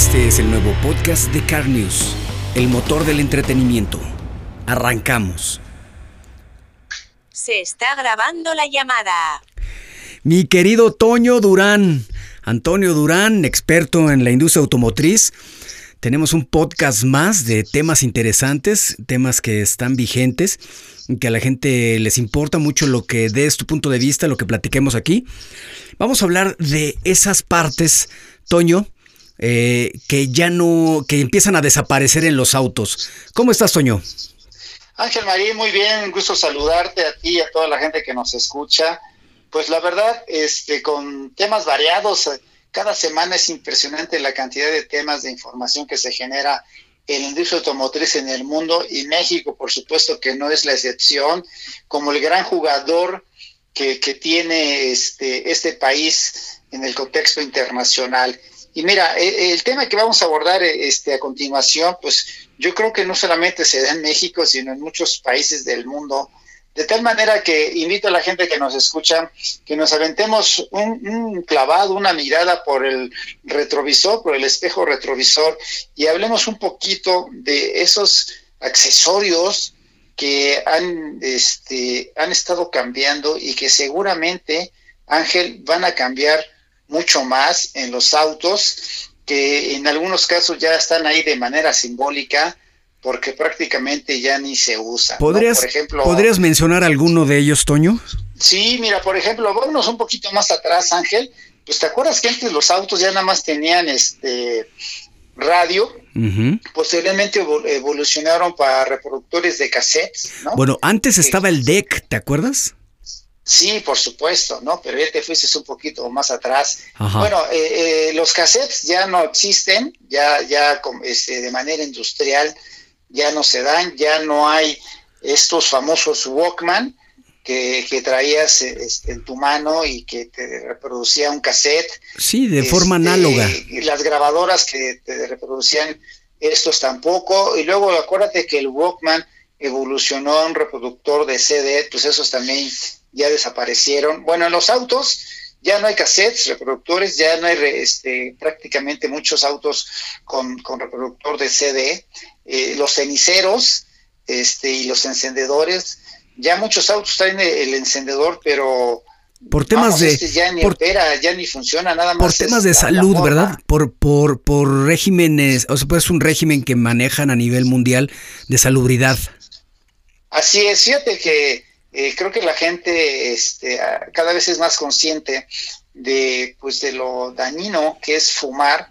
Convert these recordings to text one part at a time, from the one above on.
Este es el nuevo podcast de Car News, el motor del entretenimiento. Arrancamos. Se está grabando la llamada. Mi querido Toño Durán, Antonio Durán, experto en la industria automotriz. Tenemos un podcast más de temas interesantes, temas que están vigentes, que a la gente les importa mucho lo que des tu punto de vista, lo que platiquemos aquí. Vamos a hablar de esas partes, Toño, eh, que ya no, que empiezan a desaparecer en los autos. ¿Cómo estás, Toño? Ángel María, muy bien, gusto saludarte a ti y a toda la gente que nos escucha. Pues la verdad, este, con temas variados, cada semana es impresionante la cantidad de temas de información que se genera en la industria automotriz en el mundo y México, por supuesto que no es la excepción, como el gran jugador que, que tiene este, este país en el contexto internacional. Y mira, e, el, tema que vamos a abordar este, a continuación, pues yo creo que no solamente se da en México, sino en muchos países del mundo. De tal manera que invito a la gente que nos escucha que nos aventemos un, clavado, una mirada por el retrovisor, por el espejo retrovisor y hablemos un poquito de esos accesorios que han, este, han estado cambiando y que seguramente, Ángel, van a cambiar mucho más en los autos, que en algunos casos ya están ahí de manera simbólica, porque prácticamente ya ni se usa. ¿Podrías, por ejemplo, ¿Podrías mencionar alguno de ellos, Toño? Sí, mira, por ejemplo, vámonos un poquito más atrás, Ángel. Pues te acuerdas que antes los autos ya nada más tenían este radio, posteriormente evolucionaron para reproductores de cassettes, ¿no? Bueno, antes estaba el DEC, ¿te acuerdas? Sí, por supuesto, ¿no? Pero ya te fuiste un poquito más atrás. Bueno, eh, eh, los cassettes ya no existen, ya, ya este, de manera industrial ya no se dan, ya no hay estos famosos Walkman que, que traías este, en tu mano y que te reproducía un cassette. Sí, de forma este, análoga. Y las grabadoras que te reproducían estos tampoco. Y luego acuérdate que el Walkman evolucionó a un reproductor de CD, pues esos también ya desaparecieron. Bueno, en los autos ya no hay cassettes, reproductores, ya no hay este, prácticamente muchos autos con, con reproductor de CD. Eh, los ceniceros este, y los encendedores, ya muchos autos traen el, encendedor, pero por temas de este ya ni opera, ya ni funciona nada más. Por temas de salud, ¿verdad? Por por por regímenes, o sea, pues es un régimen que manejan a nivel mundial de salubridad. Así es, fíjate que eh, creo que la gente este, cada vez es más consciente de, pues, de lo dañino que es fumar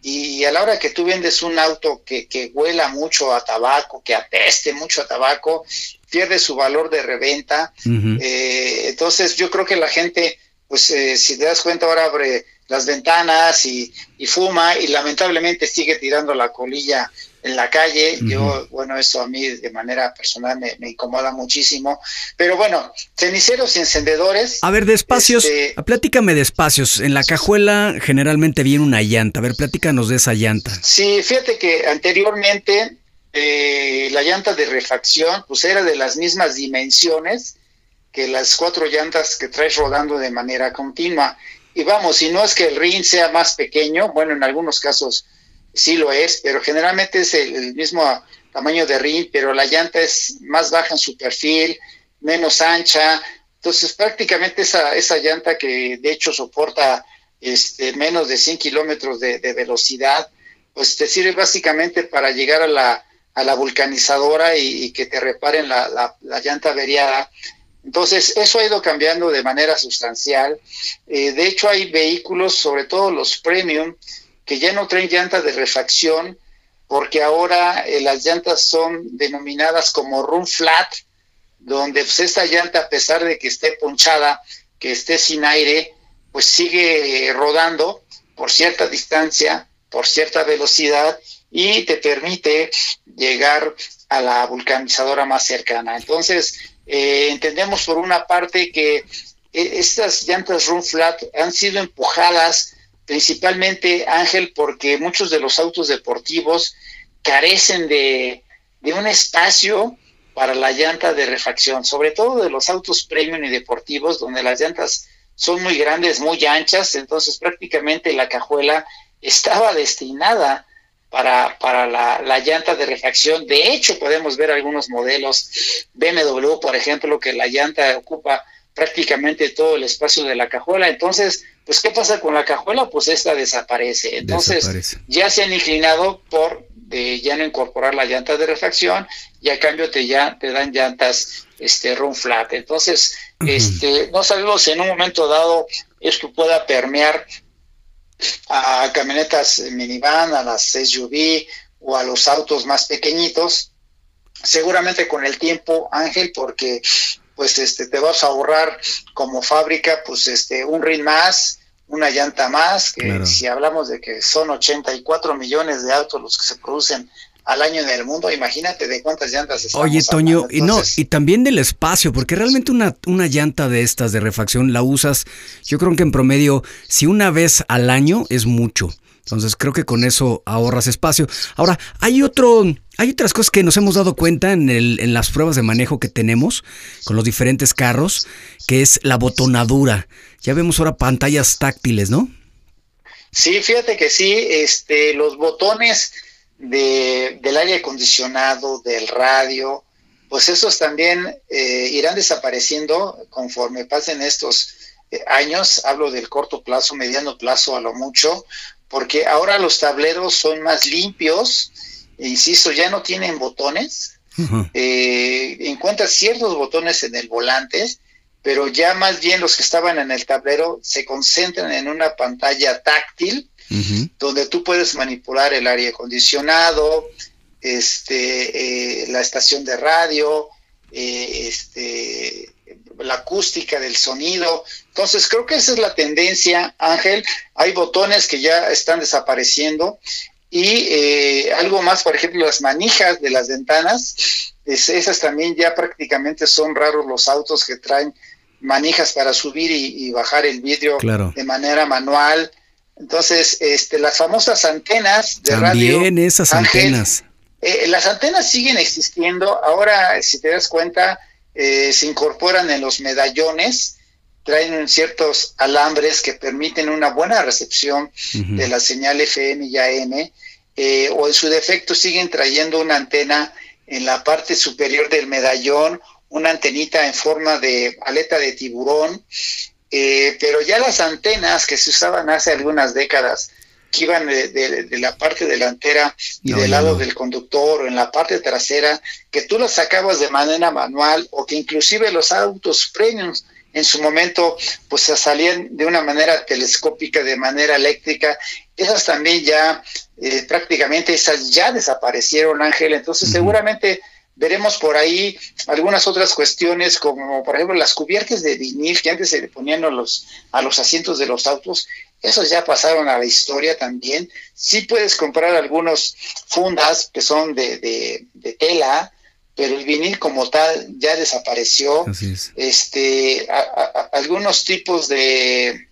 y a la hora que tú vendes un auto que, que huela mucho a tabaco, que apeste mucho a tabaco, pierde su valor de reventa. Eh, entonces yo creo que la gente, pues eh, si te das cuenta ahora abre las ventanas y, y, fuma y lamentablemente sigue tirando la colilla en la calle. Yo, bueno, eso a mí de manera personal me, incomoda muchísimo. Pero bueno, ceniceros y encendedores. A ver, de espacios, este, platícame de espacios. En la cajuela generalmente viene una llanta. A ver, platícanos de esa llanta. Sí, fíjate que anteriormente eh, la llanta de refacción, pues era de las mismas dimensiones que las cuatro llantas que traes rodando de manera continua. Y vamos, si no es que el ring sea más pequeño, bueno, en algunos casos sí lo es, pero generalmente es el, mismo tamaño de ring, pero la llanta es más baja en su perfil, menos ancha. Entonces, prácticamente esa, esa llanta que de hecho soporta este, menos de 100 kilómetros de, velocidad, pues te sirve básicamente para llegar a la, a la vulcanizadora y, que te reparen la, la, llanta averiada. Entonces, eso ha ido cambiando de manera sustancial. Eh, de hecho, hay vehículos, sobre todo los premium, que ya no traen llantas de refacción, porque ahora eh, las llantas son denominadas como run flat, donde pues, esta llanta, a pesar de que esté ponchada, que esté sin aire, pues sigue rodando por cierta distancia, por cierta velocidad y te permite llegar a la vulcanizadora más cercana. Entonces, eh, entendemos por una parte que eh, estas llantas run flat han sido empujadas principalmente Ángel, porque muchos de los autos deportivos carecen de, un espacio para la llanta de refacción, sobre todo de los autos premium y deportivos, donde las llantas son muy grandes, muy anchas, entonces prácticamente la cajuela estaba destinada para, para la, la, llanta de refacción. De hecho, podemos ver algunos modelos BMW, por ejemplo, que la llanta ocupa prácticamente todo el espacio de la cajuela. Entonces, pues, ¿qué pasa con la cajuela? Pues esta desaparece. Entonces, ya se han inclinado por de ya no incorporar la llanta de refacción y a cambio te ya te dan llantas este run flat. Entonces, este no sabemos si en un momento dado esto pueda permear a camionetas minivan, a las SUV o a los autos más pequeñitos. Seguramente con el tiempo, Ángel, porque pues este te vas a ahorrar como fábrica pues este un ring más, una llanta más, que si hablamos de que son 84 millones de autos los que se producen al año en el mundo, imagínate de cuántas llantas estamos Oye, Toño, y no, y también del espacio, porque realmente una, una llanta de estas de refacción la usas, yo creo que en promedio, si una vez al año es mucho. Entonces creo que con eso ahorras espacio. Ahora, hay otro, hay otras cosas que nos hemos dado cuenta en, el, en las pruebas de manejo que tenemos con los diferentes carros, que es la botonadura. Ya vemos ahora pantallas táctiles, ¿no? Sí, fíjate que sí, este, los botones de, del aire acondicionado, del radio, pues esos también eh, irán desapareciendo conforme pasen estos eh, años. Hablo del corto plazo, mediano plazo a lo mucho, porque ahora los tableros son más limpios, insisto, ya no tienen botones, eh, encuentras ciertos botones en el volante, pero ya más bien los que estaban en el tablero se concentran en una pantalla táctil, donde tú puedes manipular el aire acondicionado, este, eh, la estación de radio, eh, este, la acústica del sonido. Entonces, creo que esa es la tendencia, Ángel. Hay botones que ya están desapareciendo y eh, algo más, por ejemplo, las manijas de las ventanas, esas también ya prácticamente son raros los autos que traen manijas para subir y, bajar el vidrio de manera manual. Entonces, este, las famosas antenas de radio. También esas antenas. Eh, las antenas siguen existiendo. Ahora, si te das cuenta, eh, se incorporan en los medallones, traen ciertos alambres que permiten una buena recepción de la señal FM y AM, eh, o en su defecto siguen trayendo una antena en la parte superior del medallón, una antenita en forma de aleta de tiburón, eh, pero ya las antenas que se usaban hace algunas décadas, que iban de, la parte delantera y del lado del conductor o en la parte trasera, que tú las sacabas de manera manual o que inclusive los autos premiums en su momento pues salían de una manera telescópica, de manera eléctrica, esas también ya eh, prácticamente esas ya desaparecieron, Ángel, entonces seguramente veremos por ahí algunas otras cuestiones como por ejemplo las cubiertas de vinil que antes se le ponían a los, a los asientos de los autos, esos ya pasaron a la historia también. Sí puedes comprar algunos fundas que son de, de, tela, pero el vinil como tal ya desapareció. Este, algunos tipos de,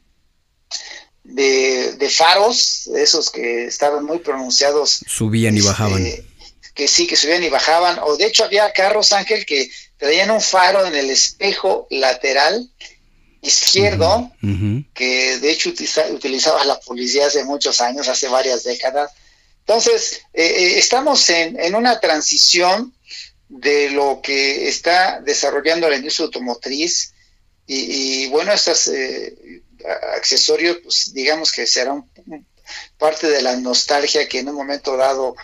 de, de, faros, esos que estaban muy pronunciados. Subían y este, bajaban que sí, que subían y bajaban, o de hecho había carros, Ángel, que traían un faro en el espejo lateral izquierdo, que de hecho utilizaba la policía hace muchos años, hace varias décadas. Entonces, eh, eh, estamos en, en, una transición de lo que está desarrollando la industria automotriz y, bueno, estos eh, accesorios, pues digamos que serán parte de la nostalgia que en un momento dado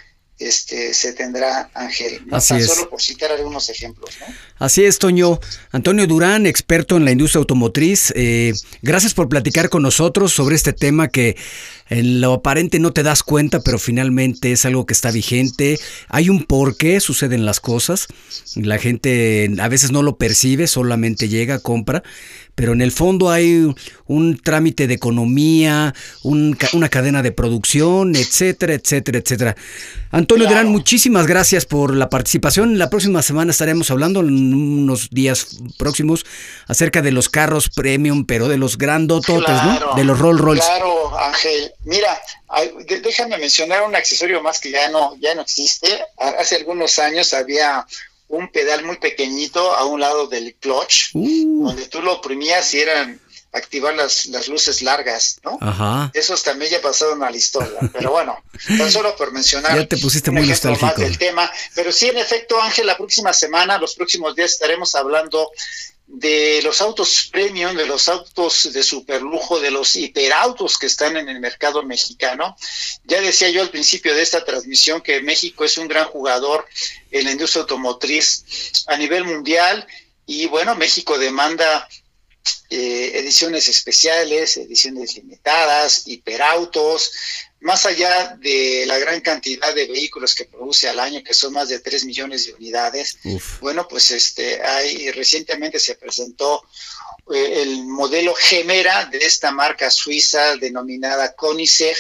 este, se tendrá Ángel. No Así solo por citar algunos ejemplos. Así es, Toño. Antonio Durán, experto en la industria automotriz, eh, gracias por platicar con nosotros sobre este tema que en lo aparente no te das cuenta, pero finalmente es algo que está vigente. Hay un por qué suceden las cosas. La gente a veces no lo percibe, solamente llega, compra pero en el fondo hay un trámite de economía, una cadena de producción, etcétera, etcétera, etcétera. Antonio Durán, muchísimas gracias por la participación. La próxima semana estaremos hablando en unos días próximos acerca de los carros premium, pero de los grandototes, ¿no? De los Rolls Royce. Claro, Ángel. Mira, déjame mencionar un accesorio más que ya no, ya no existe. Hace algunos años había un pedal muy pequeñito a un lado del clutch, uh. donde tú lo oprimías y eran activar las, las luces largas, ¿no? Ajá. Esos también ya pasaron a la historia, pero bueno, tan solo por mencionar Ya te pusiste un muy ejemplo más del tema, pero sí, en efecto, Ángel, la próxima semana, los próximos días estaremos hablando de los autos premium, de los autos de superlujo, de los hiperautos que están en el mercado mexicano. Ya decía yo al principio de esta transmisión que México es un gran jugador en la industria automotriz a nivel mundial y bueno, México demanda eh, ediciones especiales, ediciones limitadas, hiperautos, más allá de la gran cantidad de vehículos que produce al año, que son más de 3 millones de unidades, Uf. bueno, pues este, hay, recientemente se presentó eh, el modelo Gemera de esta marca suiza denominada Koenigsegg,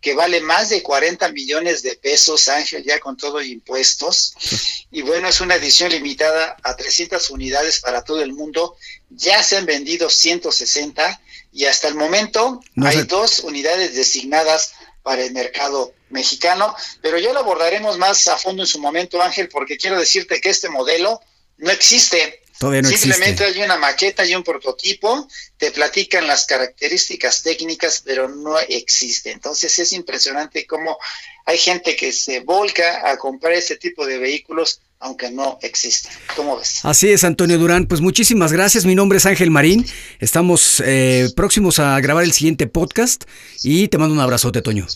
que vale más de 40 millones de pesos, Ángel, ya con todo impuestos. Y bueno, es una edición limitada a 300 unidades para todo el mundo. Ya se han vendido 160 y hasta el momento No hay sé. dos unidades designadas para el mercado mexicano, pero ya lo abordaremos más a fondo en su momento, Ángel, porque quiero decirte que este modelo no existe. Todavía no Simplemente existe. hay una maqueta y un prototipo, te platican las características técnicas, pero no existe. Entonces es impresionante cómo hay gente que se volca a comprar este tipo de vehículos, aunque no existen. ¿Cómo ves? Así es, Antonio Durán. Pues muchísimas gracias. Mi nombre es Ángel Marín. Estamos eh, próximos a grabar el siguiente podcast y te mando un abrazote, Toño.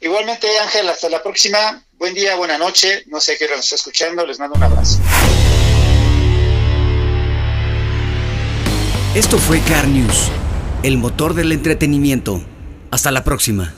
Igualmente, Ángel, hasta la próxima. Buen día, buena noche. No sé qué nos está escuchando. Les mando un abrazo. Esto fue Car News, el motor del entretenimiento. Hasta la próxima.